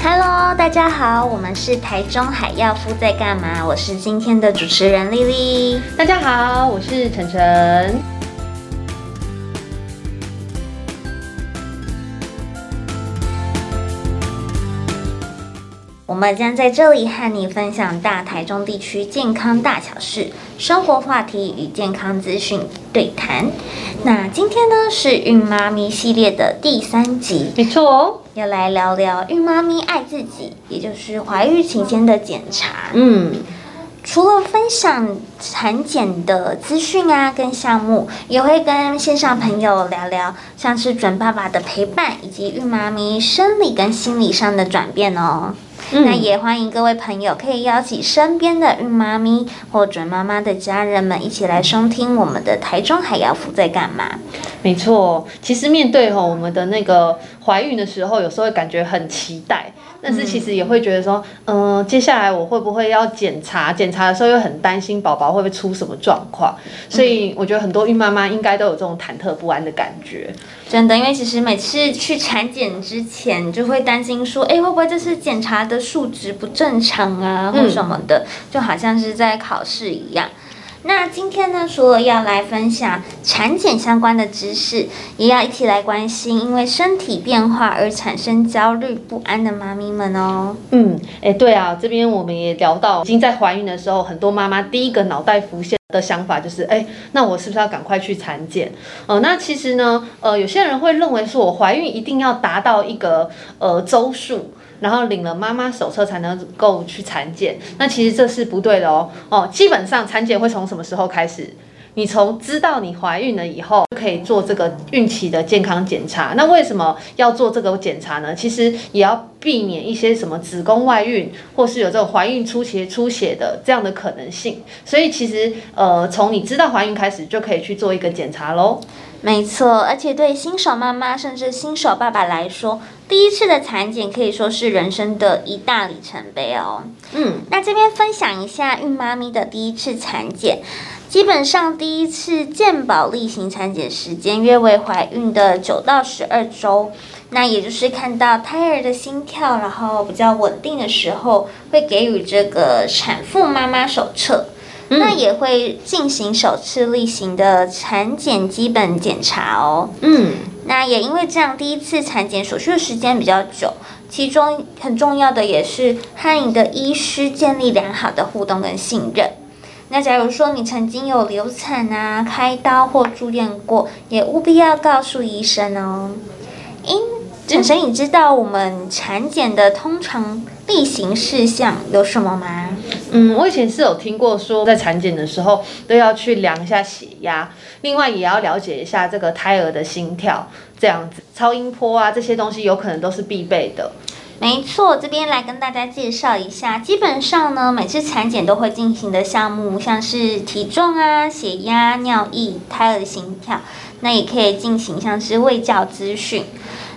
Hello，大家好，我们是台中海药夫在干嘛？我是今天的主持人丽丽。大家好，我是晨晨。我们将在这里和你分享大台中地区健康大小事、生活话题与健康资讯对谈。那今天呢是孕妈咪系列的第三集，没错哦，要来聊聊孕妈咪爱自己，也就是怀孕期间的检查。嗯，除了分享产检的资讯啊跟项目，也会跟线上朋友聊聊像是准爸爸的陪伴，以及孕妈咪生理跟心理上的转变哦。嗯、那也欢迎各位朋友可以邀请身边的孕妈咪或准妈妈的家人们一起来收听我们的台中海洋服在干嘛？没错，其实面对吼我们的那个怀孕的时候，有时候会感觉很期待。但是其实也会觉得说，嗯、呃，接下来我会不会要检查？检查的时候又很担心宝宝会不会出什么状况，所以我觉得很多孕妈妈应该都有这种忐忑不安的感觉。真的，因为其实每次去产检之前，就会担心说，哎，会不会这次检查的数值不正常啊，或什么的，就好像是在考试一样。那今天呢，除了要来分享产检相关的知识，也要一起来关心因为身体变化而产生焦虑不安的妈咪们哦。嗯，哎，对啊，这边我们也聊到，已经在怀孕的时候，很多妈妈第一个脑袋浮现的想法就是，哎，那我是不是要赶快去产检？呃，那其实呢，呃，有些人会认为说，我怀孕一定要达到一个呃周数。然后领了妈妈手册才能够去产检，那其实这是不对的哦。哦，基本上产检会从什么时候开始？你从知道你怀孕了以后，就可以做这个孕期的健康检查。那为什么要做这个检查呢？其实也要避免一些什么子宫外孕，或是有这种怀孕初期出血的这样的可能性。所以其实呃，从你知道怀孕开始，就可以去做一个检查喽。没错，而且对新手妈妈甚至新手爸爸来说，第一次的产检可以说是人生的一大里程碑哦。嗯，那这边分享一下孕妈咪的第一次产检，基本上第一次健保例行产检时间约为怀孕的九到十二周，那也就是看到胎儿的心跳，然后比较稳定的时候，会给予这个产妇妈妈手册。那也会进行首次例行的产检基本检查哦。嗯，那也因为这样，第一次产检所需的时间比较久，其中很重要的也是和你的医师建立良好的互动跟信任。那假如说你曾经有流产啊、开刀或住院过，也务必要告诉医生哦。因晨晨，你知道我们产检的通常例行事项有什么吗？嗯，我以前是有听过说，在产检的时候都要去量一下血压，另外也要了解一下这个胎儿的心跳，这样子超音波啊这些东西有可能都是必备的。没错，这边来跟大家介绍一下，基本上呢，每次产检都会进行的项目，像是体重啊、血压、尿液、胎儿的心跳，那也可以进行像是卫教资讯，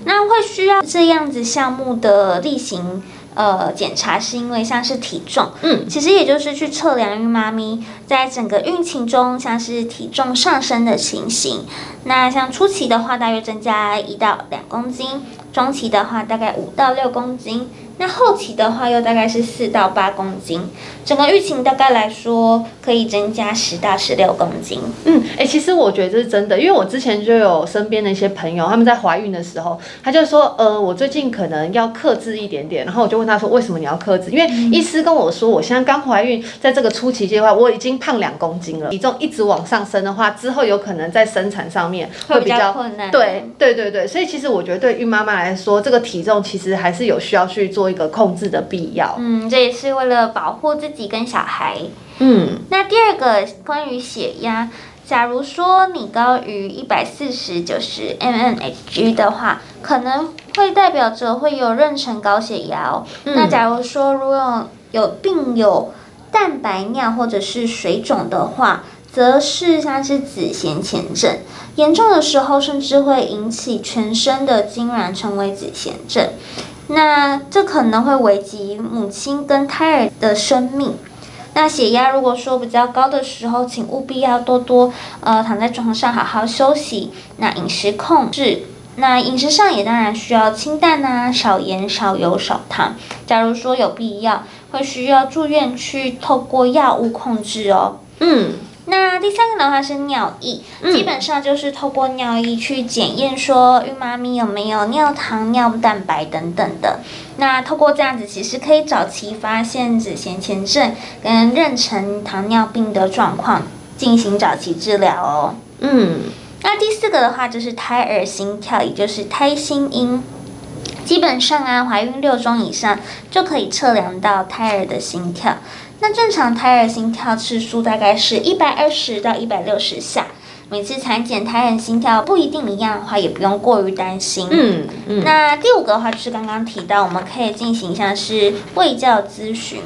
那会需要这样子项目的例行。呃，检查是因为像是体重，嗯，其实也就是去测量孕妈咪在整个孕期中像是体重上升的情形。那像初期的话，大约增加一到两公斤；中期的话，大概五到六公斤。那后期的话，又大概是四到八公斤，整个疫情大概来说可以增加十到十六公斤。嗯，哎、欸，其实我觉得这是真的，因为我之前就有身边的一些朋友，他们在怀孕的时候，他就说，呃，我最近可能要克制一点点，然后我就问他说，为什么你要克制？因为医师跟我说，我现在刚怀孕，在这个初期阶段，我已经胖两公斤了，体重一直往上升的话，之后有可能在生产上面会比较，会比较困难。对，对，对，对，所以其实我觉得对孕妈妈来说，这个体重其实还是有需要去做。一个控制的必要，嗯，这也是为了保护自己跟小孩，嗯。那第二个关于血压，假如说你高于一百四十九十 mmHg 的话，可能会代表着会有妊娠高血压哦。嗯。那假如说如果有病有蛋白尿或者是水肿的话，则是像是子痫前症，严重的时候甚至会引起全身的痉挛，成为子痫症。那这可能会危及母亲跟胎儿的生命。那血压如果说比较高的时候，请务必要多多呃躺在床上好好休息。那饮食控制，那饮食上也当然需要清淡啊，少盐、少油、少糖。假如说有必要，会需要住院去透过药物控制哦。嗯。那第三个的话是尿液，嗯、基本上就是透过尿液去检验说孕妈咪有没有尿糖、尿蛋白等等的。那透过这样子，其实可以早期发现子痫前症跟妊娠糖尿病的状况，进行早期治疗哦。嗯，那第四个的话就是胎儿心跳，也就是胎心音。基本上啊，怀孕六周以上就可以测量到胎儿的心跳。那正常胎儿心跳次数大概是一百二十到一百六十下。每次产检胎儿心跳不一定一样的话，也不用过于担心。嗯嗯。那第五个的话就是刚刚提到，我们可以进行像是卫教咨询。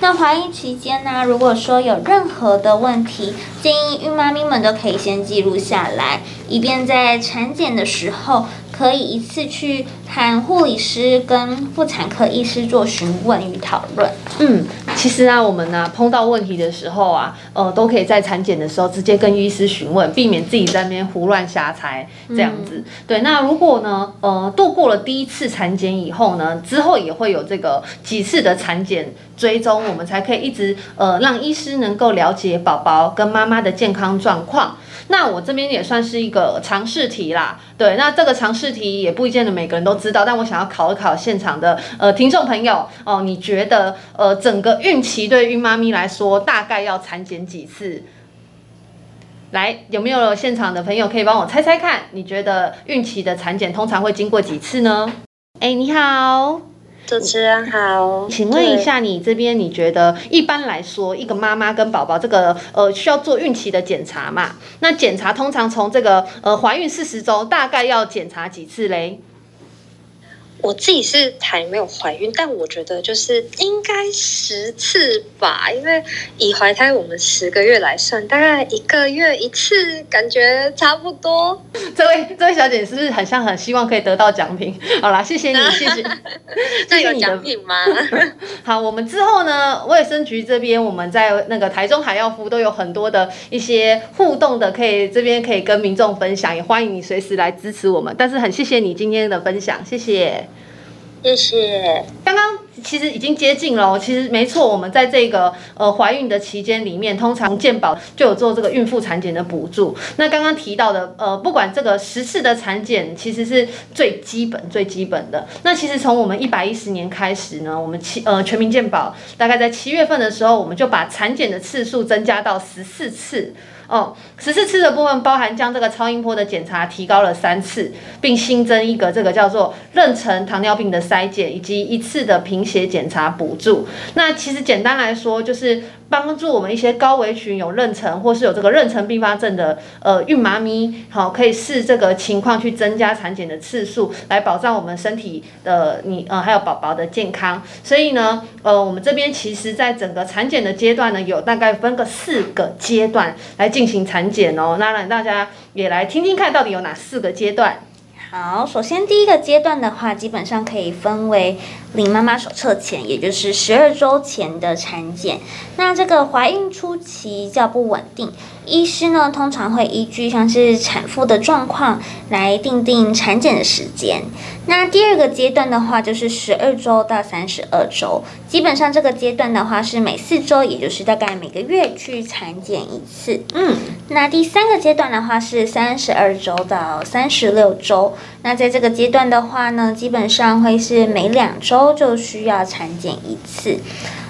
那怀孕期间呢，如果说有任何的问题，建议孕妈咪们都可以先记录下来，以便在产检的时候。可以一次去和护理师跟妇产科医师做询问与讨论。嗯，其实啊，我们呢、啊、碰到问题的时候啊，呃，都可以在产检的时候直接跟医师询问，避免自己在那边胡乱瞎猜这样子。嗯、对，那如果呢，呃，度过了第一次产检以后呢，之后也会有这个几次的产检追踪，我们才可以一直呃让医师能够了解宝宝跟妈妈的健康状况。那我这边也算是一个常识题啦，对，那这个常识题也不一定的每个人都知道，但我想要考一考现场的呃听众朋友哦，你觉得呃整个孕期对孕妈咪来说大概要产检几次？来，有没有现场的朋友可以帮我猜猜看？你觉得孕期的产检通常会经过几次呢？哎，你好。主持人好，请问一下，你这边你觉得一般来说，一个妈妈跟宝宝这个呃需要做孕期的检查嘛？那检查通常从这个呃怀孕四十周，大概要检查几次嘞？我自己是还没有怀孕，但我觉得就是应该十次吧，因为以怀胎我们十个月来算，大概一个月一次，感觉差不多。这位这位小姐是不是很像很希望可以得到奖品？好啦，谢谢你，谢谢。这有奖品吗？好，我们之后呢，卫生局这边我们在那个台中海药夫都有很多的一些互动的，可以这边可以跟民众分享，也欢迎你随时来支持我们。但是很谢谢你今天的分享，谢谢。谢谢。刚刚其实已经接近了，其实没错，我们在这个呃怀孕的期间里面，通常健保就有做这个孕妇产检的补助。那刚刚提到的呃，不管这个十次的产检，其实是最基本最基本的。那其实从我们一百一十年开始呢，我们七呃全民健保大概在七月份的时候，我们就把产检的次数增加到十四次。哦，十四次的部分包含将这个超音波的检查提高了三次，并新增一个这个叫做妊娠糖尿病的筛检，以及一次的贫血检查补助。那其实简单来说就是。帮助我们一些高危群有妊娠或是有这个妊娠并发症的呃孕妈咪，好，可以视这个情况去增加产检的次数，来保障我们身体的你呃还有宝宝的健康。所以呢，呃，我们这边其实在整个产检的阶段呢，有大概分个四个阶段来进行产检哦。那让大家也来听听看到底有哪四个阶段。好，首先第一个阶段的话，基本上可以分为领妈妈手册前，也就是十二周前的产检。那这个怀孕初期较不稳定。医师呢，通常会依据像是产妇的状况来定定产检的时间。那第二个阶段的话，就是十二周到三十二周，基本上这个阶段的话是每四周，也就是大概每个月去产检一次。嗯，那第三个阶段的话是三十二周到三十六周，那在这个阶段的话呢，基本上会是每两周就需要产检一次。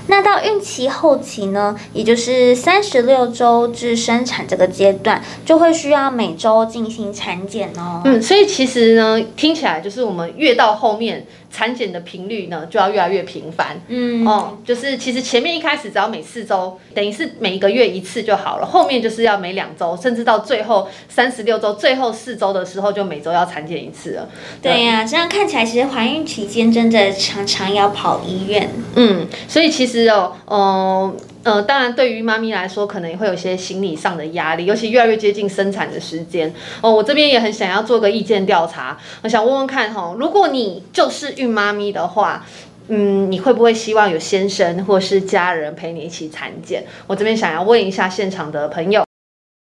那到孕期后期呢，也就是三十六周至生产这个阶段，就会需要每周进行产检哦。嗯，所以其实呢，听起来就是我们越到后面。产检的频率呢，就要越来越频繁。嗯，哦，就是其实前面一开始只要每四周，等于是每一个月一次就好了。后面就是要每两周，甚至到最后三十六周，最后四周的时候，就每周要产检一次了。对呀、啊，这样看起来，其实怀孕期间真的常常要跑医院。嗯，所以其实哦，嗯、呃。呃，当然，对于妈咪来说，可能也会有一些心理上的压力，尤其越来越接近生产的时间。哦，我这边也很想要做个意见调查，我想问问看哈、哦，如果你就是孕妈咪的话，嗯，你会不会希望有先生或是家人陪你一起产检？我这边想要问一下现场的朋友。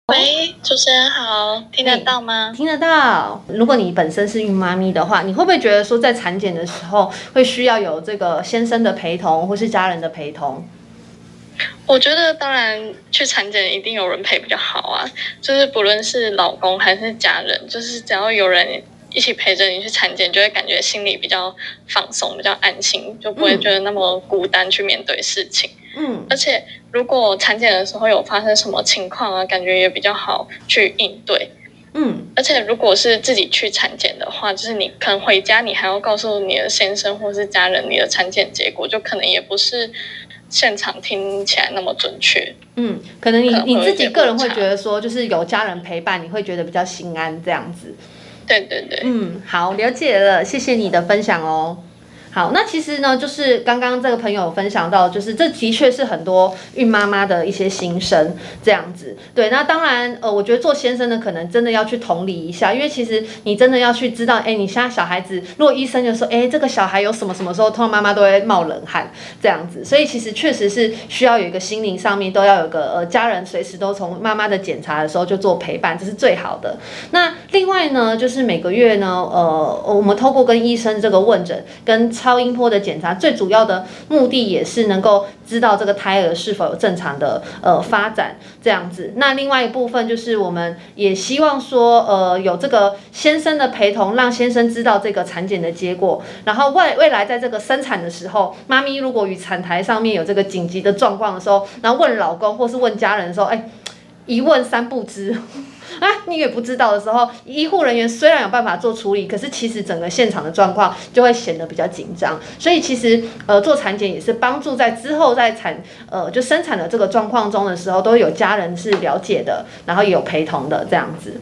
喂，主持人好，听得到吗？听得到。如果你本身是孕妈咪的话，你会不会觉得说在产检的时候会需要有这个先生的陪同或是家人的陪同？我觉得当然去产检一定有人陪比较好啊，就是不论是老公还是家人，就是只要有人一起陪着你去产检，就会感觉心里比较放松，比较安心，就不会觉得那么孤单去面对事情。嗯，而且如果产检的时候有发生什么情况啊，感觉也比较好去应对。嗯，而且如果是自己去产检的话，就是你可能回家，你还要告诉你的先生或是家人你的产检结果，就可能也不是现场听起来那么准确。嗯，可能你你自己个人会觉得说，就是有家人陪伴，你会觉得比较心安这样子。对对对。嗯，好，了解了，谢谢你的分享哦。好，那其实呢，就是刚刚这个朋友分享到，就是这的确是很多孕妈妈的一些心声，这样子。对，那当然，呃，我觉得做先生的可能真的要去同理一下，因为其实你真的要去知道，哎，你现在小孩子，如果医生就说，哎，这个小孩有什么什么时候，通常妈妈都会冒冷汗，这样子。所以其实确实是需要有一个心灵上面都要有个呃家人随时都从妈妈的检查的时候就做陪伴，这是最好的。那另外呢，就是每个月呢，呃，我们透过跟医生这个问诊跟超音波的检查最主要的目的也是能够知道这个胎儿是否有正常的呃发展这样子。那另外一部分就是我们也希望说呃有这个先生的陪同，让先生知道这个产检的结果。然后未未来在这个生产的时候，妈咪如果与产台上面有这个紧急的状况的时候，然后问老公或是问家人的时候，哎，一问三不知。啊，你也不知道的时候，医护人员虽然有办法做处理，可是其实整个现场的状况就会显得比较紧张。所以其实呃做产检也是帮助在之后在产呃就生产的这个状况中的时候，都有家人是了解的，然后也有陪同的这样子。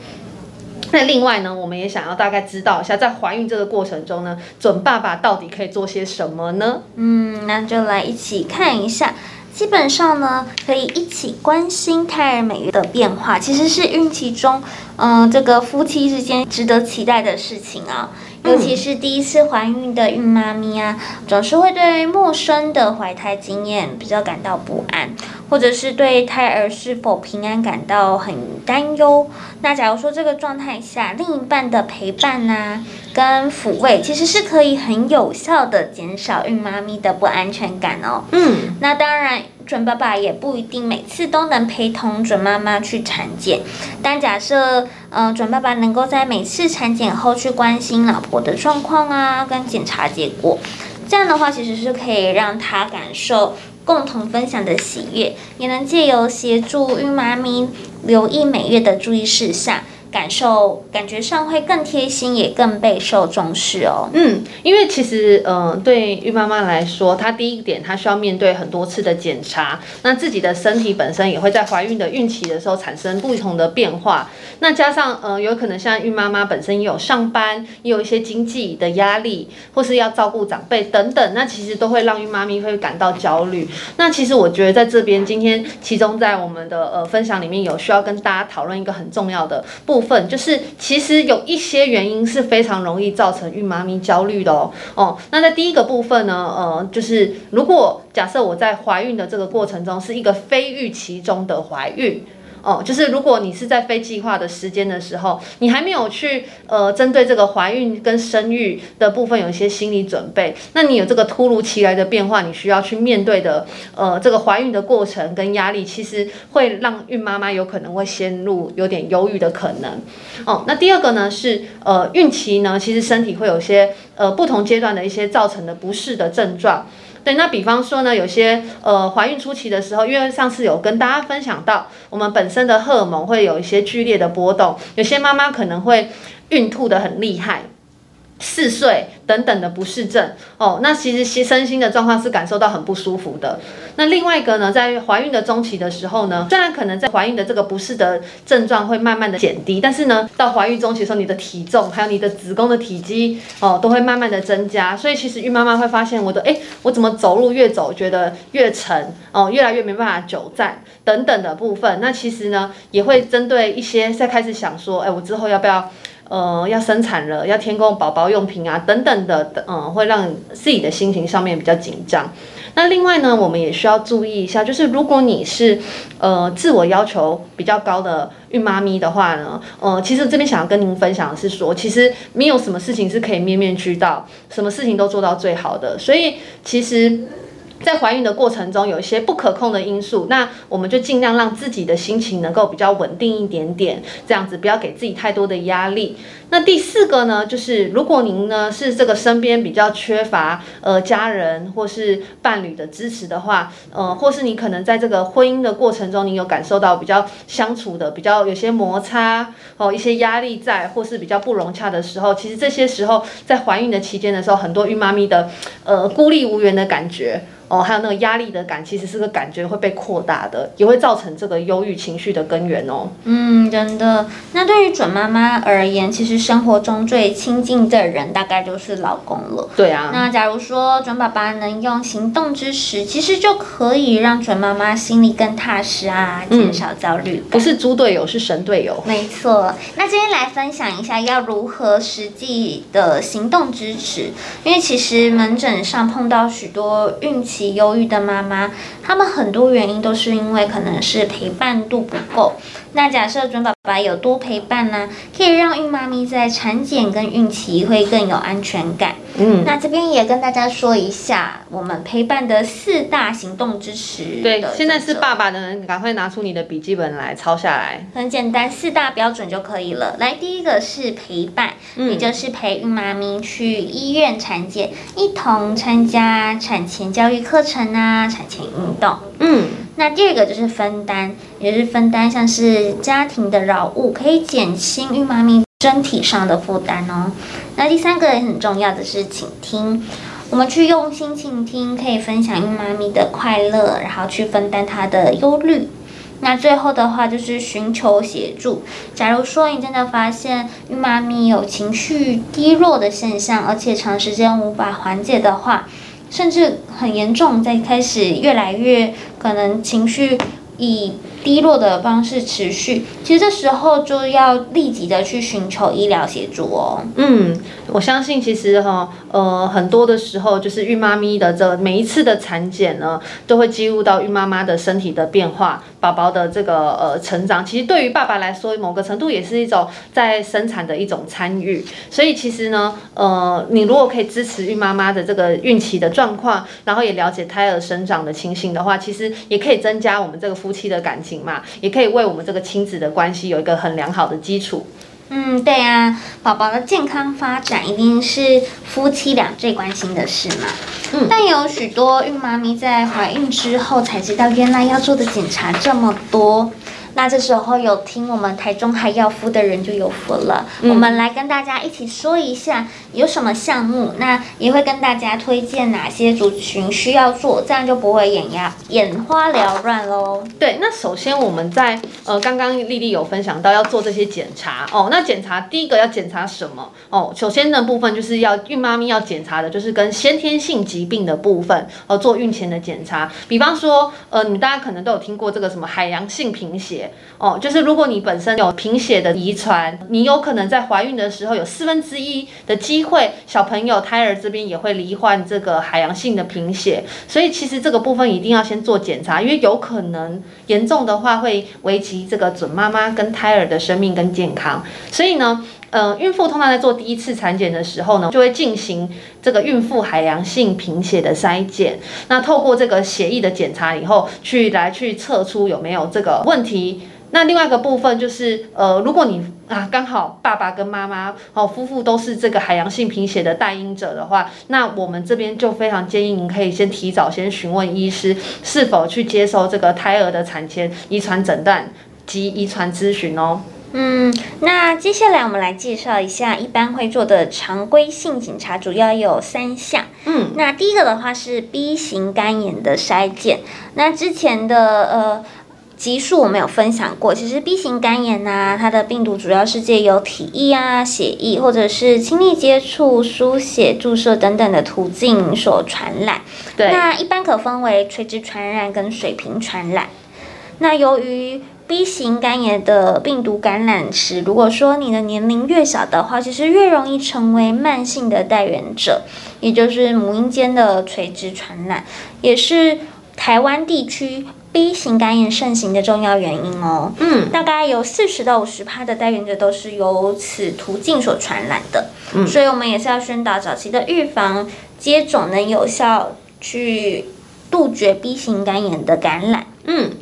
那另外呢，我们也想要大概知道一下，在怀孕这个过程中呢，准爸爸到底可以做些什么呢？嗯，那就来一起看一下。基本上呢，可以一起关心胎儿每月的变化，其实是孕期中，嗯、这个夫妻之间值得期待的事情啊。尤其是第一次怀孕的孕妈咪啊，总是会对陌生的怀胎经验比较感到不安，或者是对胎儿是否平安感到很担忧。那假如说这个状态下，另一半的陪伴呐、啊，跟抚慰，其实是可以很有效的减少孕妈咪的不安全感哦。嗯，那当然。准爸爸也不一定每次都能陪同准妈妈去产检，但假设，呃，准爸爸能够在每次产检后去关心老婆的状况啊，跟检查结果，这样的话其实是可以让他感受共同分享的喜悦，也能借由协助孕妈咪留意每月的注意事项。感受感觉上会更贴心，也更备受重视哦。嗯，因为其实，嗯、呃，对孕妈妈来说，她第一点，她需要面对很多次的检查，那自己的身体本身也会在怀孕的孕期的时候产生不同的变化。那加上，呃，有可能像孕妈妈本身也有上班，也有一些经济的压力，或是要照顾长辈等等，那其实都会让孕妈咪会感到焦虑。那其实我觉得在这边，今天其中在我们的呃分享里面有需要跟大家讨论一个很重要的部分。就是，其实有一些原因是非常容易造成孕妈咪焦虑的哦。哦，那在第一个部分呢，呃，就是如果假设我在怀孕的这个过程中是一个非预期中的怀孕。哦，就是如果你是在非计划的时间的时候，你还没有去呃针对这个怀孕跟生育的部分有一些心理准备，那你有这个突如其来的变化，你需要去面对的呃这个怀孕的过程跟压力，其实会让孕妈妈有可能会陷入有点忧郁的可能。哦，那第二个呢是呃孕期呢，其实身体会有些呃不同阶段的一些造成的不适的症状。对，那比方说呢，有些呃怀孕初期的时候，因为上次有跟大家分享到，我们本身的荷尔蒙会有一些剧烈的波动，有些妈妈可能会孕吐的很厉害。嗜睡等等的不适症哦，那其实其身心的状况是感受到很不舒服的。那另外一个呢，在怀孕的中期的时候呢，虽然可能在怀孕的这个不适的症状会慢慢的减低，但是呢，到怀孕中期的时候，你的体重还有你的子宫的体积哦，都会慢慢的增加。所以其实孕妈妈会发现我的，诶，我怎么走路越走觉得越沉哦，越来越没办法久站等等的部分。那其实呢，也会针对一些在开始想说，诶，我之后要不要？呃，要生产了，要添购宝宝用品啊，等等的，嗯、呃，会让自己的心情上面比较紧张。那另外呢，我们也需要注意一下，就是如果你是呃自我要求比较高的孕妈咪的话呢，呃，其实这边想要跟您分享的是说，其实没有什么事情是可以面面俱到，什么事情都做到最好的，所以其实。在怀孕的过程中，有一些不可控的因素，那我们就尽量让自己的心情能够比较稳定一点点，这样子不要给自己太多的压力。那第四个呢，就是如果您呢是这个身边比较缺乏呃家人或是伴侣的支持的话，呃，或是你可能在这个婚姻的过程中，你有感受到比较相处的比较有些摩擦哦，一些压力在，或是比较不融洽的时候，其实这些时候在怀孕的期间的时候，很多孕妈咪的呃孤立无援的感觉。哦，还有那个压力的感，其实是个感觉会被扩大的，也会造成这个忧郁情绪的根源哦。嗯，真的。那对于准妈妈而言，其实生活中最亲近的人大概就是老公了。对啊。那假如说准爸爸能用行动支持，其实就可以让准妈妈心里更踏实啊，减少焦虑。不是猪队友，是神队友。没错。那今天来分享一下要如何实际的行动支持，因为其实门诊上碰到许多孕期。忧郁的妈妈，他们很多原因都是因为可能是陪伴度不够。那假设准爸爸有多陪伴呢，可以让孕妈咪在产检跟孕期会更有安全感。嗯，那这边也跟大家说一下，我们陪伴的四大行动支持。对，现在是爸爸的人，赶快拿出你的笔记本来抄下来。很简单，四大标准就可以了。来，第一个是陪伴，嗯，也就是陪孕妈咪去医院产检，一同参加产前教育课程啊，产前运动。嗯，那第二个就是分担，也就是分担像是家庭的劳务，可以减轻孕妈咪身体上的负担哦。那第三个也很重要的是倾听，我们去用心倾听，可以分享孕妈咪的快乐，然后去分担她的忧虑。那最后的话就是寻求协助。假如说你真的发现孕妈咪有情绪低落的现象，而且长时间无法缓解的话，甚至很严重，在开始越来越可能情绪以低落的方式持续，其实这时候就要立即的去寻求医疗协助哦。嗯，我相信其实哈，呃，很多的时候就是孕妈咪的这每一次的产检呢，都会记录到孕妈妈的身体的变化，宝宝的这个呃成长。其实对于爸爸来说，某个程度也是一种在生产的一种参与。所以其实呢，呃，你如果可以支持孕妈妈的这个孕期的状况，然后也了解胎儿生长的情形的话，其实也可以增加我们这个夫妻的感情。嘛，也可以为我们这个亲子的关系有一个很良好的基础。嗯，对啊，宝宝的健康发展一定是夫妻俩最关心的事嘛。嗯，但有许多孕妈咪在怀孕之后才知道，原来要做的检查这么多。那这时候有听我们台中海药夫的人就有福了。嗯，我们来跟大家一起说一下有什么项目，那也会跟大家推荐哪些族群需要做，这样就不会眼压眼花缭乱喽。对，那首先我们在呃刚刚丽丽有分享到要做这些检查哦，那检查第一个要检查什么哦？首先的部分就是要孕妈咪要检查的就是跟先天性疾病的部分哦，做孕前的检查，比方说呃你们大家可能都有听过这个什么海洋性贫血。哦，就是如果你本身有贫血的遗传，你有可能在怀孕的时候有四分之一的机会，小朋友胎儿这边也会罹患这个海洋性的贫血，所以其实这个部分一定要先做检查，因为有可能严重的话会危及这个准妈妈跟胎儿的生命跟健康，所以呢。呃，孕妇通常在做第一次产检的时候呢，就会进行这个孕妇海洋性贫血的筛检。那透过这个血液的检查以后，去来去测出有没有这个问题。那另外一个部分就是，呃，如果你啊刚好爸爸跟妈妈哦夫妇都是这个海洋性贫血的带因者的话，那我们这边就非常建议您可以先提早先询问医师是否去接受这个胎儿的产前遗传诊断及遗传咨询哦。嗯，那接下来我们来介绍一下一般会做的常规性检查，主要有三项。嗯，那第一个的话是 B 型肝炎的筛检。那之前的呃集数我们有分享过，其实 B 型肝炎呢、啊，它的病毒主要是借由体液啊、血液或者是亲密接触、输血、注射等等的途径所传染。对，那一般可分为垂直传染跟水平传染。那由于 B 型肝炎的病毒感染时，如果说你的年龄越小的话，其实越容易成为慢性的带原者。也就是母婴间的垂直传染，也是台湾地区 B 型肝炎盛行的重要原因哦。嗯，大概有四十到五十趴的带原者都是由此途径所传染的。嗯，所以我们也是要宣导早期的预防接种，能有效去杜绝 B 型肝炎的感染。嗯。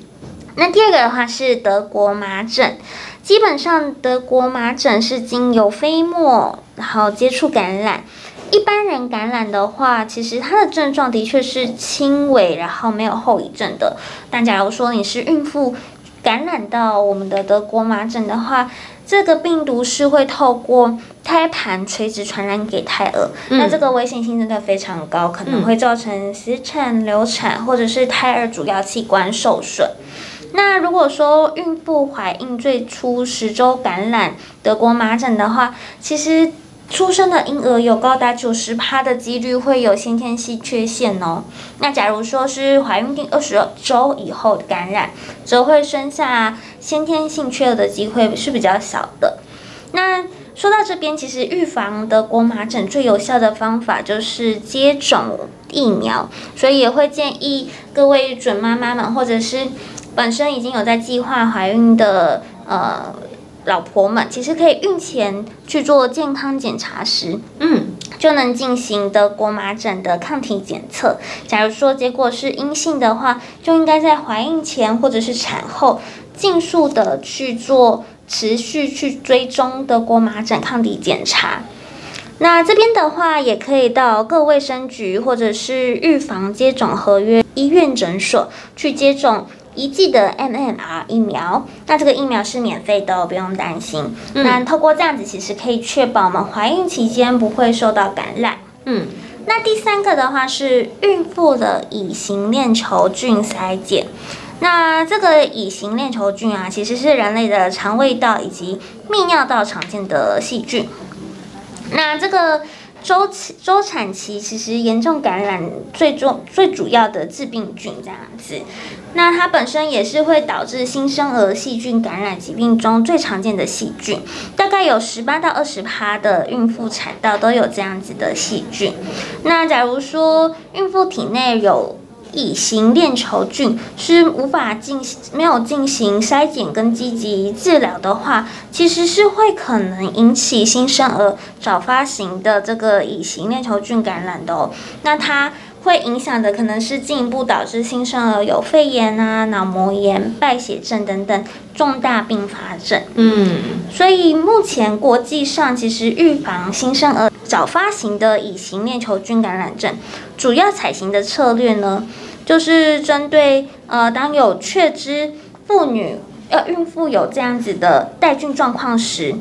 那第二个的话是德国麻疹，基本上德国麻疹是经由飞沫然后接触感染。一般人感染的话，其实它的症状的确是轻微，然后没有后遗症的。但假如说你是孕妇感染到我们的德国麻疹的话，这个病毒是会透过胎盘垂直传染给胎儿，嗯、那这个危险性真的非常高，可能会造成死产、流产，或者是胎儿主要器官受损。那如果说孕妇怀孕最初十周感染德国麻疹的话，其实出生的婴儿有高达九十趴的几率会有先天性缺陷哦。那假如说是怀孕第二十周以后感染，则会生下先天性缺额的机会是比较小的。那说到这边，其实预防德国麻疹最有效的方法就是接种疫苗，所以也会建议各位准妈妈们或者是。本身已经有在计划怀孕的呃老婆们，其实可以孕前去做健康检查时，嗯，就能进行德国麻疹的抗体检测。假如说结果是阴性的话，就应该在怀孕前或者是产后，尽速的去做持续去追踪德国麻疹抗体检查。那这边的话，也可以到各卫生局或者是预防接种合约医院诊所去接种。一剂的 MMR 疫苗，那这个疫苗是免费的哦，不用担心。嗯、那透过这样子，其实可以确保我们怀孕期间不会受到感染。嗯，那第三个的话是孕妇的乙型链球菌筛检。那这个乙型链球菌啊，其实是人类的肠胃道以及泌尿道常见的细菌。那这个。周期周产期其实严重感染最重最主要的致病菌这样子，那它本身也是会导致新生儿细菌感染疾病中最常见的细菌，大概有十八到二十趴的孕妇产道都有这样子的细菌。那假如说孕妇体内有乙型链球菌是无法进行没有进行筛检跟积极治疗的话，其实是会可能引起新生儿早发型的这个乙型链球菌感染的哦。那它会影响的可能是进一步导致新生儿有肺炎啊、脑膜炎、败血症等等重大并发症。嗯，所以目前国际上其实预防新生儿早发型的乙型链球菌感染症，主要采行的策略呢，就是针对呃，当有确知妇女呃孕妇有这样子的带菌状况时，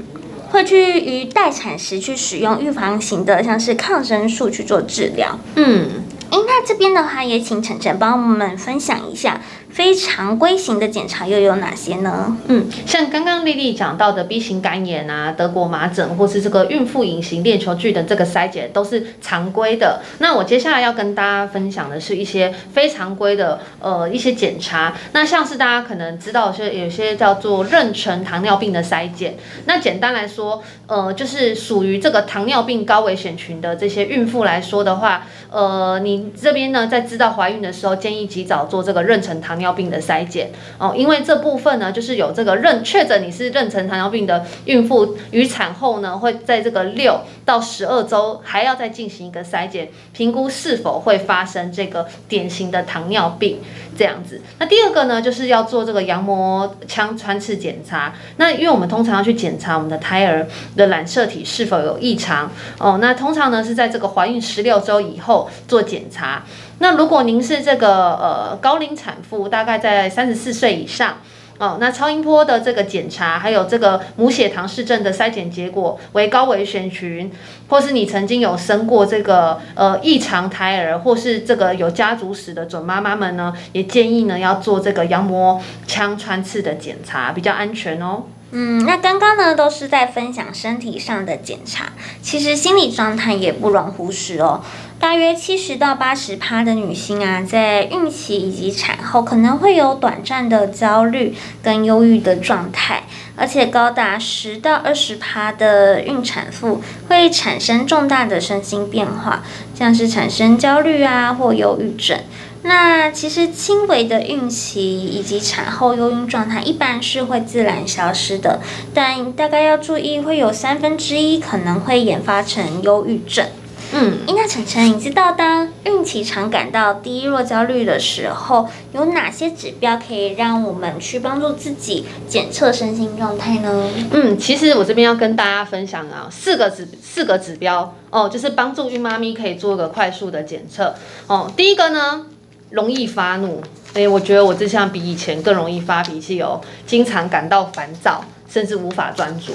会去于待产时去使用预防型的，像是抗生素去做治疗。嗯，哎，那这边的话也请晨晨帮我们分享一下。非常规型的检查又有哪些呢？嗯，像刚刚丽丽讲到的 B 型肝炎啊、德国麻疹，或是这个孕妇隐形链球菌的这个筛检都是常规的。那我接下来要跟大家分享的是一些非常规的呃一些检查。那像是大家可能知道，是有些叫做妊娠糖尿病的筛检。那简单来说，呃，就是属于这个糖尿病高危险群的这些孕妇来说的话，呃，你这边呢在知道怀孕的时候，建议及早做这个妊娠糖尿病的筛检哦，因为这部分呢，就是有这个认确诊你是妊娠糖尿病的孕妇，于产后呢会在这个六到十二周还要再进行一个筛检，评估是否会发生这个典型的糖尿病这样子。那第二个呢，就是要做这个羊膜腔穿刺检查。那因为我们通常要去检查我们的胎儿的染色体是否有异常哦，那通常呢是在这个怀孕十六周以后。做检查，那如果您是这个呃高龄产妇，大概在三十四岁以上哦，那超音波的这个检查，还有这个母血糖氏症的筛检结果为高危险群，或是你曾经有生过这个呃异常胎儿，或是这个有家族史的准妈妈们呢，也建议呢要做这个羊膜腔穿刺的检查，比较安全哦。嗯，那刚刚呢都是在分享身体上的检查，其实心理状态也不容忽视哦。大约七十到八十趴的女性啊，在孕期以及产后可能会有短暂的焦虑跟忧郁的状态，而且高达十到二十趴的孕产妇会产生重大的身心变化，像是产生焦虑啊或忧郁症。那其实轻微的孕期以及产后忧郁状态一般是会自然消失的，但大概要注意，会有三分之一可能会演发成忧郁症。嗯，那晨晨，你知道当孕期常感到低落、焦虑的时候，有哪些指标可以让我们去帮助自己检测身心状态呢？嗯，其实我这边要跟大家分享啊，四个指四个指标哦，就是帮助孕妈咪可以做一个快速的检测哦。第一个呢。容易发怒，哎，我觉得我这项比以前更容易发脾气哦，经常感到烦躁，甚至无法专注。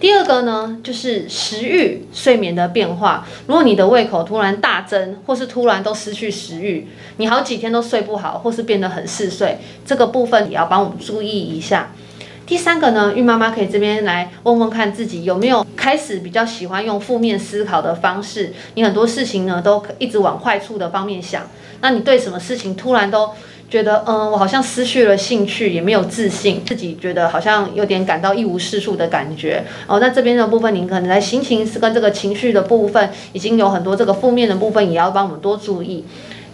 第二个呢，就是食欲、睡眠的变化。如果你的胃口突然大增，或是突然都失去食欲，你好几天都睡不好，或是变得很嗜睡，这个部分也要帮我们注意一下。第三个呢，孕妈妈可以这边来问问看自己有没有开始比较喜欢用负面思考的方式，你很多事情呢都一直往坏处的方面想。那你对什么事情突然都觉得，嗯，我好像失去了兴趣，也没有自信，自己觉得好像有点感到一无是处的感觉。哦，那这边的部分，您可能在心情是跟这个情绪的部分，已经有很多这个负面的部分，也要帮我们多注意。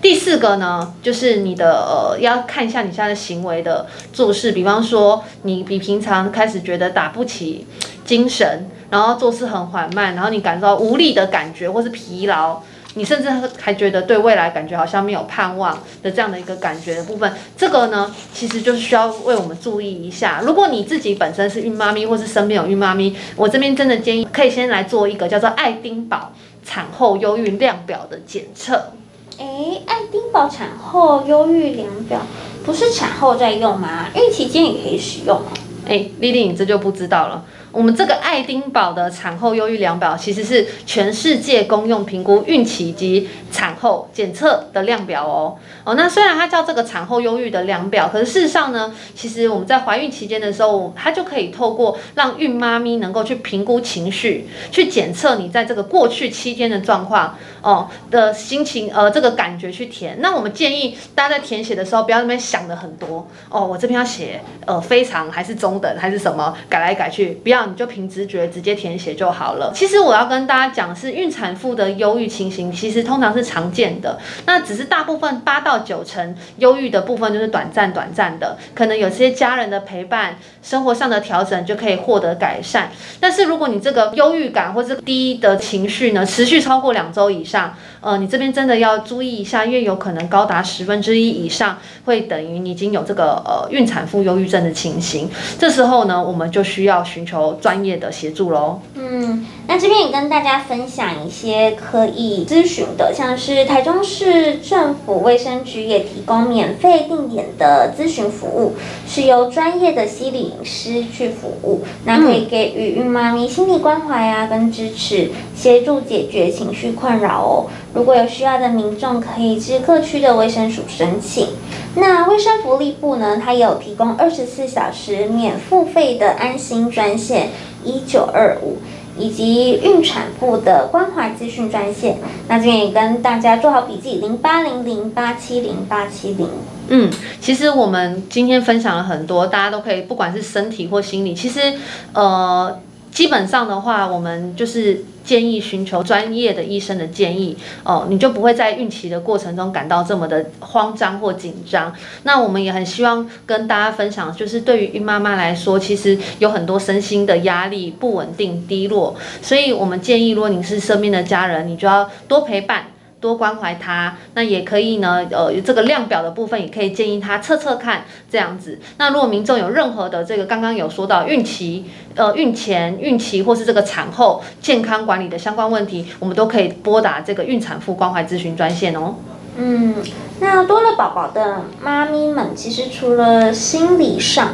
第四个呢，就是你的呃，要看一下你现在的行为的做事，比方说你比平常开始觉得打不起精神，然后做事很缓慢，然后你感到无力的感觉或是疲劳。你甚至还觉得对未来感觉好像没有盼望的这样的一个感觉的部分，这个呢，其实就是需要为我们注意一下。如果你自己本身是孕妈咪，或是身边有孕妈咪，我这边真的建议可以先来做一个叫做爱丁堡产后忧郁量表的检测。诶，爱丁堡产后忧郁量表不是产后在用吗？孕期间也可以使用吗？诶，丽丽，你这就不知道了。我们这个爱丁堡的产后忧郁量表，其实是全世界公用评估孕期及产后检测的量表哦。哦，那虽然它叫这个产后忧郁的量表，可是事实上呢，其实我们在怀孕期间的时候，它就可以透过让孕妈咪能够去评估情绪，去检测你在这个过去七天的状况哦的心情，呃，这个感觉去填。那我们建议大家在填写的时候，不要那边想的很多哦，我这边要写呃非常还是中等还是什么，改来改去，不要。你就凭直觉直接填写就好了。其实我要跟大家讲，是孕产妇的忧郁情形，其实通常是常见的。那只是大部分八到九成忧郁的部分就是短暂短暂的，可能有些家人的陪伴、生活上的调整就可以获得改善。但是如果你这个忧郁感或者低的情绪呢，持续超过两周以上，上，呃，你这边真的要注意一下，因为有可能高达十分之一以上会等于你已经有这个呃孕产妇忧郁症的情形。这时候呢，我们就需要寻求。专业的协助喽。嗯，那这边也跟大家分享一些可以咨询的，像是台中市政府卫生局也提供免费定点的咨询服务，是由专业的心理师去服务，那可以给予孕妈咪心理关怀啊跟支持，协助解决情绪困扰哦。如果有需要的民众，可以至各区的卫生署申请。那卫生福利部呢，它有提供二十四小时免付费的安心专线一九二五，以及孕产妇的关怀资讯专线。那这边也跟大家做好笔记，零八零零八七零八七零。嗯，其实我们今天分享了很多，大家都可以，不管是身体或心理，其实，呃。基本上的话，我们就是建议寻求专业的医生的建议哦，你就不会在孕期的过程中感到这么的慌张或紧张。那我们也很希望跟大家分享，就是对于孕妈妈来说，其实有很多身心的压力、不稳定、低落，所以我们建议，如果你是身边的家人，你就要多陪伴。多关怀他，那也可以呢。呃，这个量表的部分也可以建议他测测看，这样子。那如果民众有任何的这个刚刚有说到孕期、呃孕前、孕期或是这个产后健康管理的相关问题，我们都可以拨打这个孕产妇关怀咨询专线哦。嗯，那多了宝宝的妈咪们，其实除了心理上，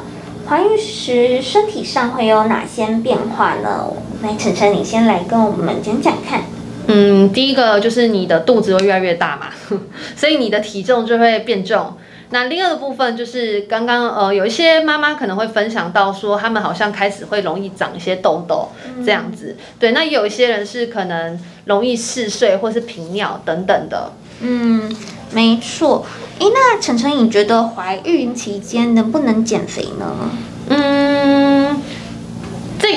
怀孕时身体上会有哪些变化呢？来，晨晨，你先来跟我们讲讲看。嗯，第一个就是你的肚子会越来越大嘛，所以你的体重就会变重。那另外的部分就是刚刚呃有一些妈妈可能会分享到说，她们好像开始会容易长一些痘痘这样子。嗯、对，那也有一些人是可能容易嗜睡或是频尿等等的。嗯，没错。诶，那晨晨，你觉得怀孕期间能不能减肥呢？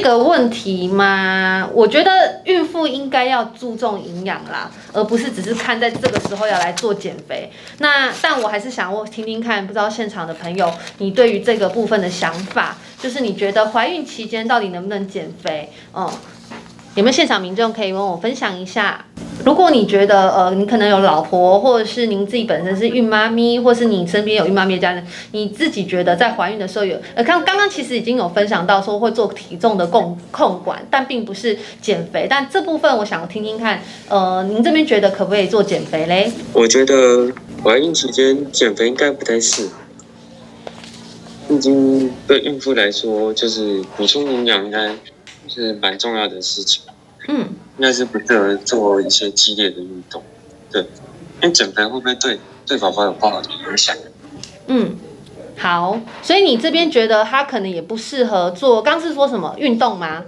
的。问题吗，我觉得孕妇应该要注重营养啦，而不是只是看在这个时候要来做减肥。那但我还是想问听听看，不知道现场的朋友，你对于这个部分的想法，就是你觉得怀孕期间到底能不能减肥？嗯。有没有现场民众可以跟我分享一下？如果你觉得呃，你可能有老婆，或者是您自己本身是孕妈咪，或是你身边有孕妈咪的家人，你自己觉得在怀孕的时候有呃，刚刚刚其实已经有分享到说会做体重的控控管，但并不是减肥。但这部分我想听听看，呃，您这边觉得可不可以做减肥嘞？我觉得怀孕期间减肥应该不太适合，毕竟对孕妇来说，就是补充营养应该。是蛮重要的事情，嗯，应该是不适合做一些激烈的运动，对，因为减肥会不会对对宝宝有不好的影响？嗯，好，所以你这边觉得他可能也不适合做，刚是说什么运动吗？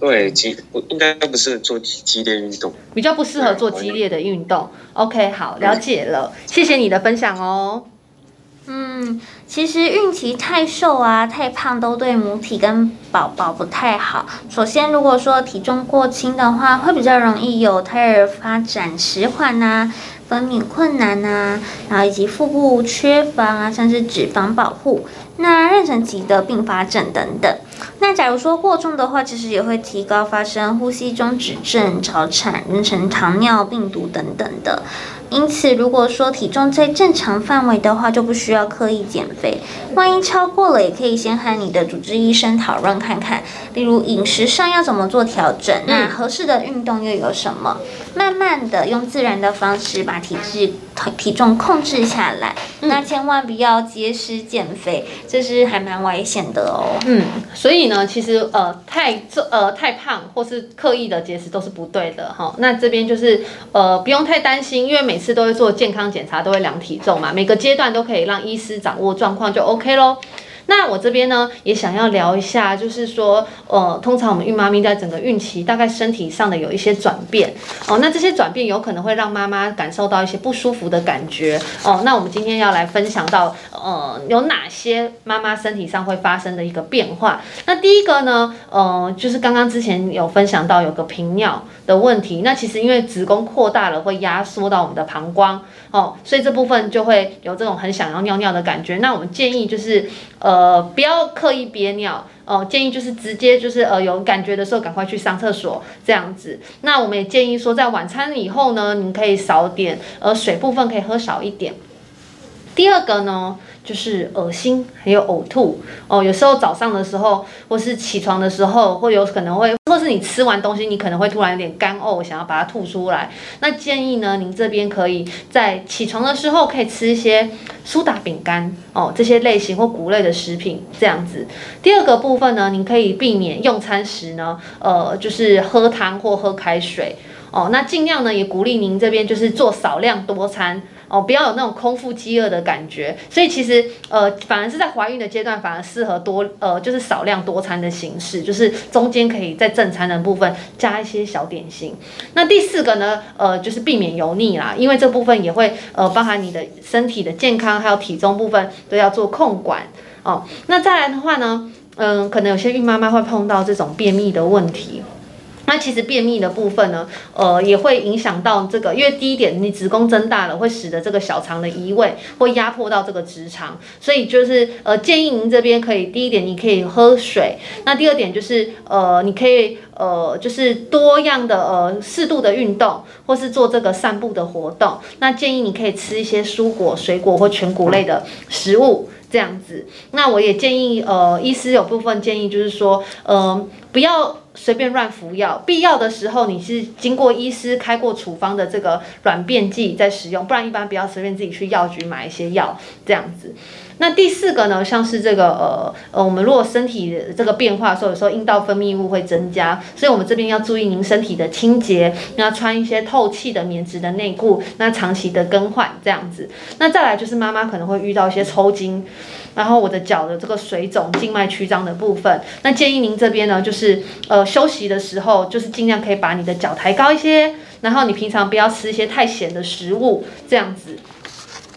对，激应该不适合做激烈运动，比较不适合做激烈的运动。OK，好，了解了，谢谢你的分享哦。嗯，其实孕期太瘦啊、太胖都对母体跟宝宝不太好。首先，如果说体重过轻的话，会比较容易有胎儿发展迟缓啊、分娩困难啊，然后以及腹部缺乏啊，甚至脂肪保护，那妊娠期的并发症等等。那假如说过重的话，其实也会提高发生呼吸中止症、早产、妊娠糖尿病毒等等的。因此，如果说体重在正常范围的话，就不需要刻意减肥。万一超过了，也可以先和你的主治医生讨论看看，例如饮食上要怎么做调整，那合适的运动又有什么？慢慢的用自然的方式把体质体重控制下来。那千万不要节食减肥，这是还蛮危险的哦。嗯，所以呢，其实呃太重呃太胖或是刻意的节食都是不对的哈。那这边就是呃不用太担心，因为每次都会做健康检查，都会量体重嘛，每个阶段都可以让医师掌握状况就 OK 喽。那我这边呢，也想要聊一下，就是说，呃，通常我们孕妈咪在整个孕期，大概身体上的有一些转变哦。那这些转变有可能会让妈妈感受到一些不舒服的感觉哦。那我们今天要来分享到，呃，有哪些妈妈身体上会发生的一个变化？那第一个呢，呃，就是刚刚之前有分享到有个频尿的问题。那其实因为子宫扩大了，会压缩到我们的膀胱哦，所以这部分就会有这种很想要尿尿的感觉。那我们建议就是，呃。不要刻意憋尿哦，建议就是直接就是呃有感觉的时候赶快去上厕所这样子。那我们也建议说，在晚餐以后呢，你可以少点，呃，水部分可以喝少一点。第二个呢，就是恶心，还有呕吐哦。有时候早上的时候，或是起床的时候，会有可能会，或是你吃完东西，你可能会突然有点干呕，想要把它吐出来。那建议呢，您这边可以在起床的时候可以吃一些苏打饼干哦，这些类型或谷类的食品这样子。第二个部分呢，您可以避免用餐时呢，呃，就是喝汤或喝开水哦。那尽量呢，也鼓励您这边就是做少量多餐。哦，不要有那种空腹饥饿的感觉，所以其实呃，反而是在怀孕的阶段，反而适合多呃，就是少量多餐的形式，就是中间可以在正餐的部分加一些小点心。那第四个呢，呃，就是避免油腻啦，因为这部分也会呃，包含你的身体的健康还有体重部分都要做控管哦。那再来的话呢，嗯、可能有些孕妈妈会碰到这种便秘的问题。那其实便秘的部分呢，呃，也会影响到这个，因为第一点，你子宫增大了，会使得这个小肠的移位会压迫到这个直肠，所以就是呃，建议您这边可以，第一点你可以喝水，那第二点就是呃，你可以呃，就是多样的呃适度的运动，或是做这个散步的活动，那建议你可以吃一些蔬果、水果或全谷类的食物。这样子，那我也建议，呃，医师有部分建议就是说，呃，不要随便乱服药，必要的时候你是经过医师开过处方的这个软便剂在使用，不然一般不要随便自己去药局买一些药这样子。那第四个呢，像是这个呃呃，我们如果身体这个变化的时候，有时候阴道分泌物会增加，所以我们这边要注意您身体的清洁，要穿一些透气的棉质的内裤，那长期的更换这样子。那再来就是妈妈可能会遇到一些抽筋，然后我的脚的这个水肿、静脉曲张的部分，那建议您这边呢，就是呃休息的时候，就是尽量可以把你的脚抬高一些，然后你平常不要吃一些太咸的食物，这样子。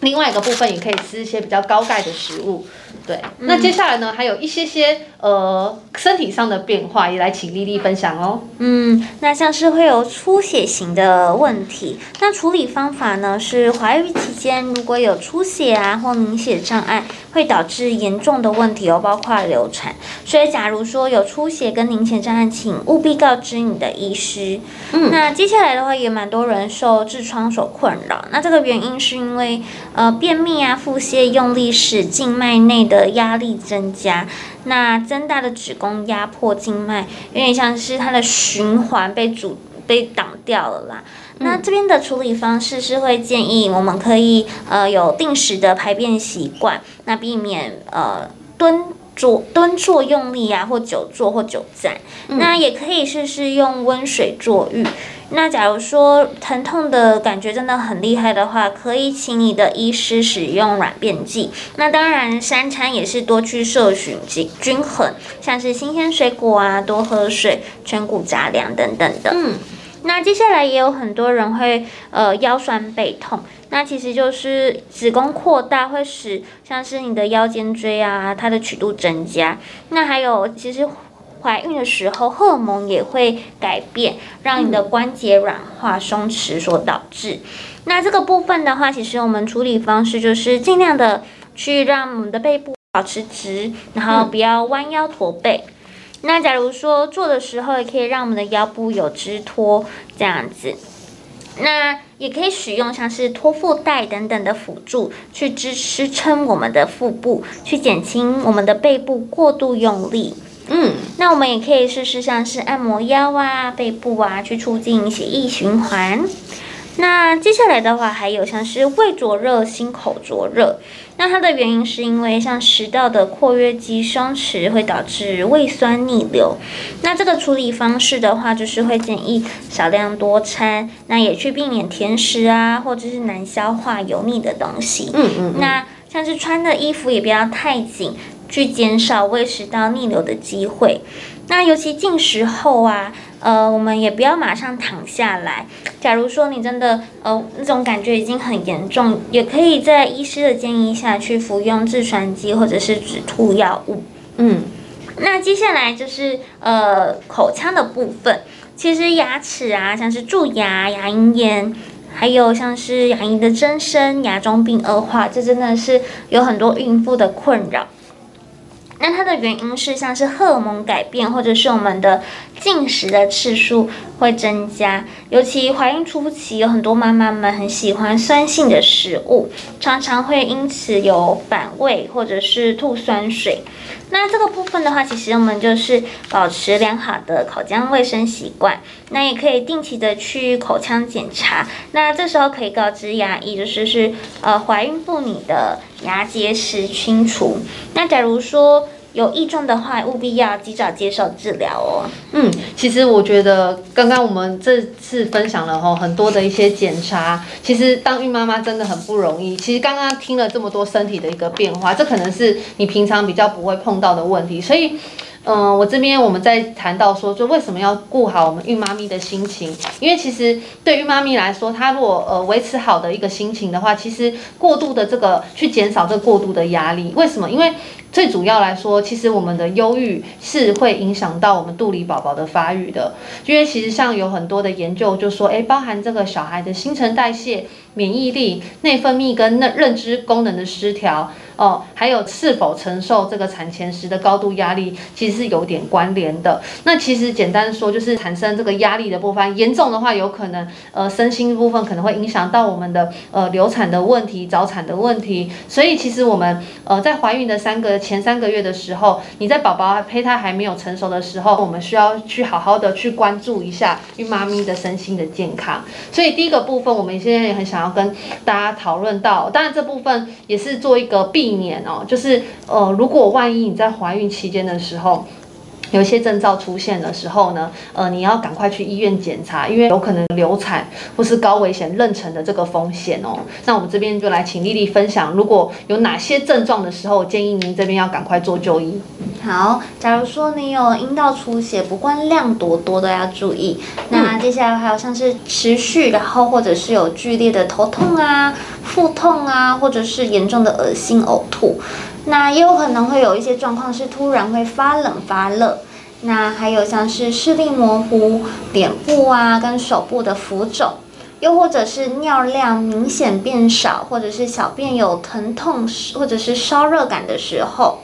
另外一个部分也可以吃一些比较高钙的食物，对。嗯、那接下来呢，还有一些些呃身体上的变化，也来请丽丽分享哦。嗯，那像是会有出血型的问题，那处理方法呢是怀孕期间如果有出血啊或凝血障碍，会导致严重的问题哦，包括流产。所以假如说有出血跟凝血障碍，请务必告知你的医师。嗯，那接下来的话也蛮多人受痔疮所困扰，那这个原因是因为。呃，便秘啊，腹泻用力使静脉内的压力增加，那增大的子宫压迫静脉，有点像是它的循环被阻被挡掉了啦。嗯、那这边的处理方式是会建议我们可以呃有定时的排便习惯，那避免呃蹲坐蹲坐用力啊，或久坐或久站，嗯、那也可以试试用温水坐浴。那假如说疼痛的感觉真的很厉害的话，可以请你的医师使用软便剂。那当然，三餐也是多去摄取均均衡，像是新鲜水果啊，多喝水，全谷杂粮等等的。嗯，那接下来也有很多人会呃腰酸背痛，那其实就是子宫扩大会使像是你的腰间椎啊，它的曲度增加。那还有其实。怀孕的时候，荷尔蒙也会改变，让你的关节软化松弛所导致。那这个部分的话，其实我们处理方式就是尽量的去让我们的背部保持直，然后不要弯腰驼背。那假如说做的时候，也可以让我们的腰部有支托，这样子。那也可以使用像是托腹带等等的辅助，去支支撑我们的腹部，去减轻我们的背部过度用力。嗯，那我们也可以试试像是按摩腰啊、背部啊，去促进血液循环。那接下来的话，还有像是胃灼热、心口灼热。那它的原因是因为像食道的括约肌松弛会导致胃酸逆流。那这个处理方式的话，就是会建议少量多餐，那也去避免甜食啊，或者是难消化、油腻的东西。嗯嗯。那像是穿的衣服也不要太紧。去减少胃食道逆流的机会。那尤其进食后啊，呃，我们也不要马上躺下来。假如说你真的呃那种感觉已经很严重，也可以在医师的建议下去服用制酸剂或者是止吐药物。嗯，那接下来就是呃口腔的部分。其实牙齿啊，像是蛀牙、牙龈炎，还有像是牙龈的增生、牙周病恶化，这真的是有很多孕妇的困扰。那它的原因是像是荷尔蒙改变，或者是我们的进食的次数会增加。尤其怀孕初期，有很多妈妈们很喜欢酸性的食物，常常会因此有反胃或者是吐酸水。那这个部分的话，其实我们就是保持良好的口腔卫生习惯。那也可以定期的去口腔检查。那这时候可以告知牙医，就是是呃怀孕妇女的牙结石清除。那假如说有异状的话，务必要及早接受治疗哦。嗯，其实我觉得刚刚我们这次分享了哈很多的一些检查，其实当孕妈妈真的很不容易。其实刚刚听了这么多身体的一个变化，这可能是你平常比较不会碰到的问题，所以。嗯，我这边我们在谈到说，就为什么要顾好我们孕妈咪的心情？因为其实对孕妈咪来说，她如果呃维持好的一个心情的话，其实过度的这个去减少这过度的压力。为什么？因为最主要来说，其实我们的忧郁是会影响到我们肚里宝宝的发育的。因为其实像有很多的研究就说，诶，包含这个小孩的新陈代谢、免疫力、内分泌跟那认知功能的失调。哦，还有是否承受这个产前时的高度压力，其实是有点关联的。那其实简单说，就是产生这个压力的部分，严重的话，有可能呃身心部分可能会影响到我们的呃流产的问题、早产的问题。所以其实我们呃在怀孕的三个前三个月的时候，你在宝宝胚胎还没有成熟的时候，我们需要去好好的去关注一下孕妈咪的身心的健康。所以第一个部分，我们现在也很想要跟大家讨论到，当然这部分也是做一个避避免哦，就是呃，如果万一你在怀孕期间的时候，有一些症状出现的时候呢，呃，你要赶快去医院检查，因为有可能流产或是高危险妊娠的这个风险哦。那我们这边就来请丽丽分享，如果有哪些症状的时候，建议您这边要赶快做就医。好，假如说你有阴道出血，不管量多多都要注意。那接下来还有像是持续，然后或者是有剧烈的头痛啊、腹痛啊，或者是严重的恶心呕吐。那也有可能会有一些状况是突然会发冷发热，那还有像是视力模糊、脸部啊跟手部的浮肿，又或者是尿量明显变少，或者是小便有疼痛或者是烧热感的时候。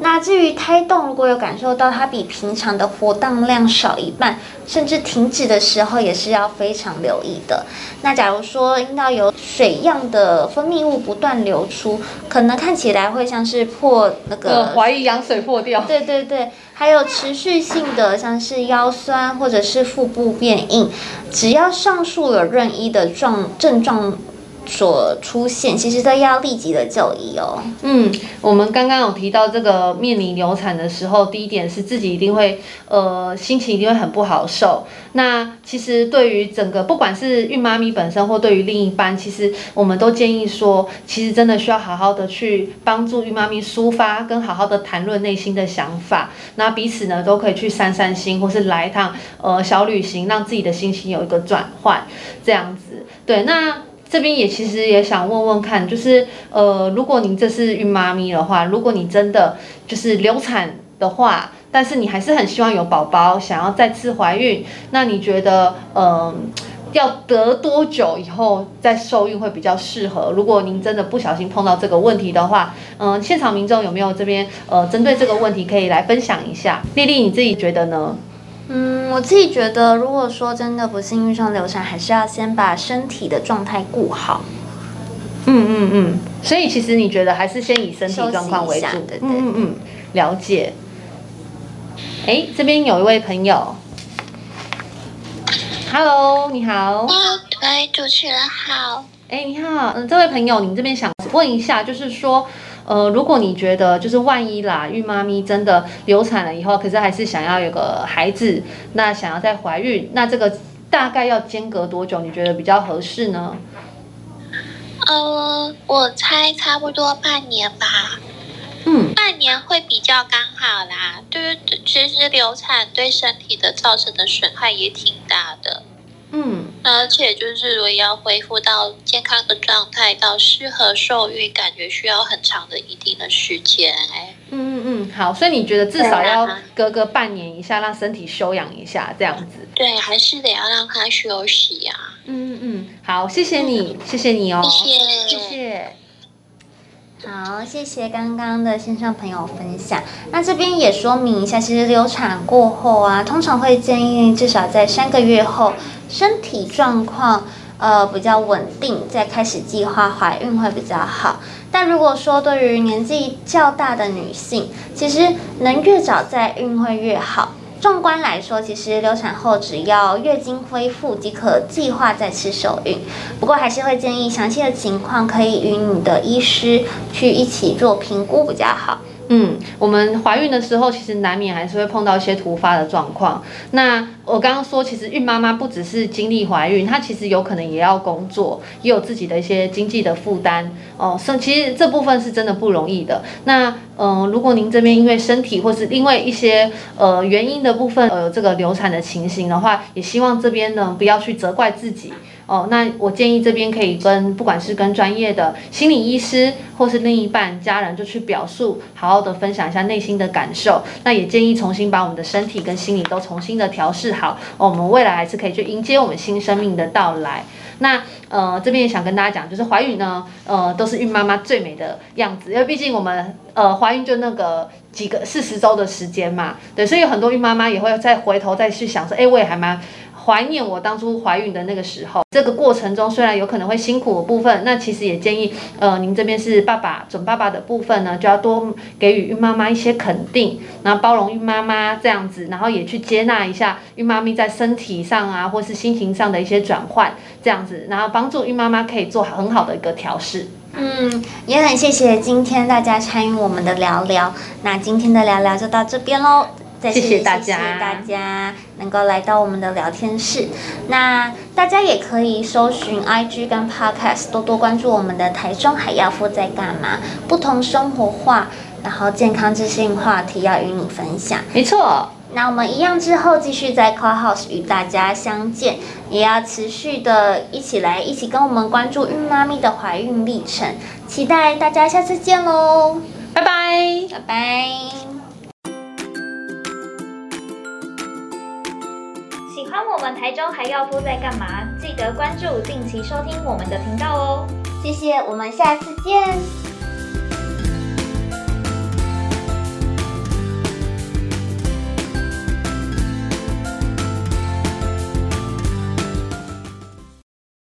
那至于胎动，如果有感受到它比平常的活动量少一半，甚至停止的时候，也是要非常留意的。那假如说阴道有水样的分泌物不断流出，可能看起来会像是破那个，怀疑羊水破掉。对对对，还有持续性的像是腰酸或者是腹部变硬，只要上述有任意的状症状。所出现，其实都要立即的就医哦。嗯，我们刚刚有提到这个面临流产的时候，第一点是自己一定会，呃，心情一定会很不好受。那其实对于整个，不管是孕妈咪本身或对于另一半，其实我们都建议说，其实真的需要好好的去帮助孕妈咪抒发，跟好好的谈论内心的想法。那彼此呢都可以去散散心，或是来一趟呃小旅行，让自己的心情有一个转换，这样子。对，那。这边也其实也想问问看，就是呃，如果您这是孕妈咪的话，如果你真的就是流产的话，但是你还是很希望有宝宝，想要再次怀孕，那你觉得呃要得多久以后再受孕会比较适合？如果您真的不小心碰到这个问题的话，嗯、现场民众有没有这边呃针对这个问题可以来分享一下？丽丽你自己觉得呢？嗯，我自己觉得，如果说真的不幸遇上流产，还是要先把身体的状态顾好。嗯嗯嗯，所以其实你觉得还是先以身体状况为主。对对。嗯嗯嗯，了解。哎，这边有一位朋友，Hello，你好。喂，主持人好。哎，你好，嗯，这位朋友，您这边想问一下，就是说。呃，如果你觉得就是万一啦，孕妈咪真的流产了以后，可是还是想要有个孩子，那想要再怀孕，那这个大概要间隔多久？你觉得比较合适呢？呃，我猜差不多半年吧。嗯，半年会比较刚好啦。对，其实流产对身体的造成的损害也挺大的。嗯，而且就是如果要恢复到健康的状态，到适合受孕，感觉需要很长的一定的时间。哎，嗯嗯嗯，好，所以你觉得至少要隔个半年一下，让身体休养一下，这样子。对，还是得要让他休息呀、啊。嗯嗯嗯，好，谢谢你，嗯、谢谢你哦，谢谢，谢谢。好，谢谢刚刚的线上朋友分享。那这边也说明一下，其实流产过后啊，通常会建议至少在三个月后，身体状况呃比较稳定，再开始计划怀孕会比较好。但如果说对于年纪较大的女性，其实能越早再孕会越好。纵观来说，其实流产后只要月经恢复即可计划再次受孕。不过还是会建议详细的情况可以与你的医师去一起做评估比较好。嗯，我们怀孕的时候，其实难免还是会碰到一些突发的状况。那我刚刚说，其实孕妈妈不只是经历怀孕，她其实有可能也要工作，也有自己的一些经济的负担哦。所以其实这部分是真的不容易的。那嗯、如果您这边因为身体或是因为一些呃原因的部分，呃，这个流产的情形的话，也希望这边呢不要去责怪自己。哦，那我建议这边可以跟不管是跟专业的心理医师，或是另一半家人，就去表述，好好的分享一下内心的感受。那也建议重新把我们的身体跟心理都重新的调试好，哦，我们未来还是可以去迎接我们新生命的到来。那呃这边也想跟大家讲，就是怀孕呢，呃都是孕妈妈最美的样子，因为毕竟我们呃怀孕就那个几个四十周的时间嘛，对，所以有很多孕妈妈也会再回头再去想说，哎，我也还蛮。怀念我当初怀孕的那个时候。这个过程中虽然有可能会辛苦的部分，那其实也建议，呃，您这边是爸爸准爸爸的部分呢，就要多给予孕妈妈一些肯定，然后包容孕妈妈这样子，然后也去接纳一下孕妈咪在身体上啊，或是心情上的一些转换，这样子，然后帮助孕妈妈可以做很好的一个调试。嗯，也很谢谢今天大家参与我们的聊聊，那今天的聊聊就到这边喽。再次谢谢大家，谢谢大家能够来到我们的聊天室。那大家也可以搜寻 IG 跟 Podcast，多多关注我们的台中海药夫在干嘛，不同生活化，然后健康知性话题要与你分享。没错，那我们一样之后继续在 Clubhouse 与大家相见，也要持续的一起来一起跟我们关注孕妈咪的怀孕历程，期待大家下次见喽，拜拜，拜拜。台中还要夫在干嘛？记得关注，定期收听我们的频道哦。谢谢，我们下次见。